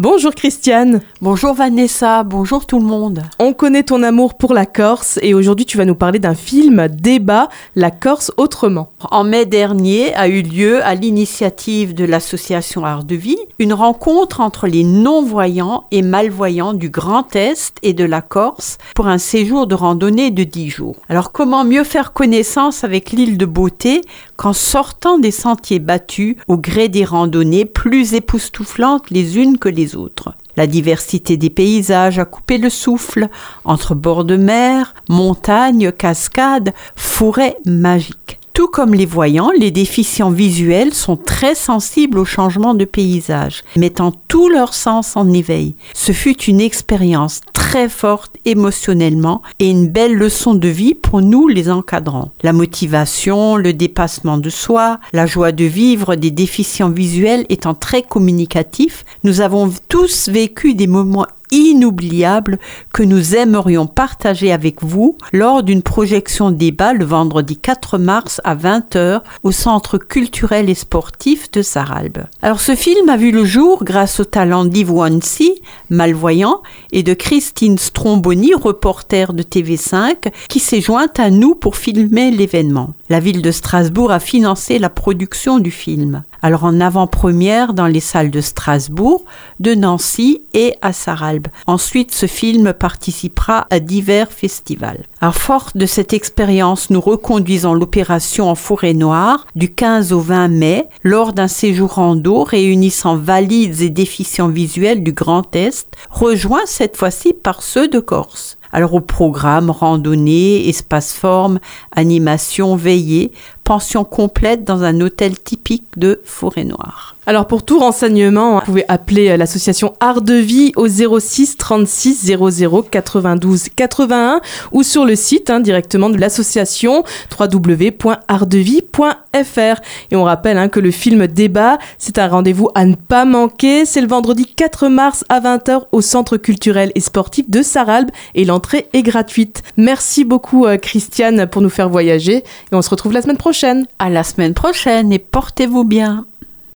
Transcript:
Bonjour Christiane. Bonjour Vanessa, bonjour tout le monde. On connaît ton amour pour la Corse et aujourd'hui tu vas nous parler d'un film débat La Corse autrement. En mai dernier a eu lieu à l'initiative de l'association Art de Vie une rencontre entre les non-voyants et malvoyants du Grand Est et de la Corse pour un séjour de randonnée de 10 jours. Alors comment mieux faire connaissance avec l'île de beauté qu'en sortant des sentiers battus au gré des randonnées plus époustouflantes les unes que les autres. La diversité des paysages a coupé le souffle entre bords de mer, montagnes, cascades, forêts magiques. Tout comme les voyants, les déficients visuels sont très sensibles au changement de paysage, mettant tout leur sens en éveil. Ce fut une expérience très forte émotionnellement et une belle leçon de vie pour nous les encadrants. La motivation, le dépassement de soi, la joie de vivre des déficients visuels étant très communicatifs, nous avons tous vécu des moments inoubliable que nous aimerions partager avec vous lors d'une projection débat le vendredi 4 mars à 20h au Centre culturel et sportif de Saralbe. Alors ce film a vu le jour grâce au talent d'Yves Wansi, malvoyant, et de Christine Stromboni, reporter de TV5, qui s'est jointe à nous pour filmer l'événement. La ville de Strasbourg a financé la production du film alors en avant-première dans les salles de Strasbourg, de Nancy et à Saralbe. Ensuite, ce film participera à divers festivals. Alors forte de cette expérience, nous reconduisons l'opération en forêt noire du 15 au 20 mai lors d'un séjour rando réunissant valides et déficients visuels du Grand Est, rejoint cette fois-ci par ceux de Corse. Alors au programme, randonnée, espace forme, animation, veillée, pension complète dans un hôtel typique de Forêt Noire. Alors pour tout renseignement, vous pouvez appeler euh, l'association Art de Vie au 06 36 00 92 81 ou sur le site hein, directement de l'association www.artdevie.fr. Et on rappelle hein, que le film Débat, c'est un rendez-vous à ne pas manquer. C'est le vendredi 4 mars à 20h au Centre culturel et sportif de Saralbe et l'entrée est gratuite. Merci beaucoup euh, Christiane pour nous faire voyager et on se retrouve la semaine À la semaine prochaine et portez-vous bien.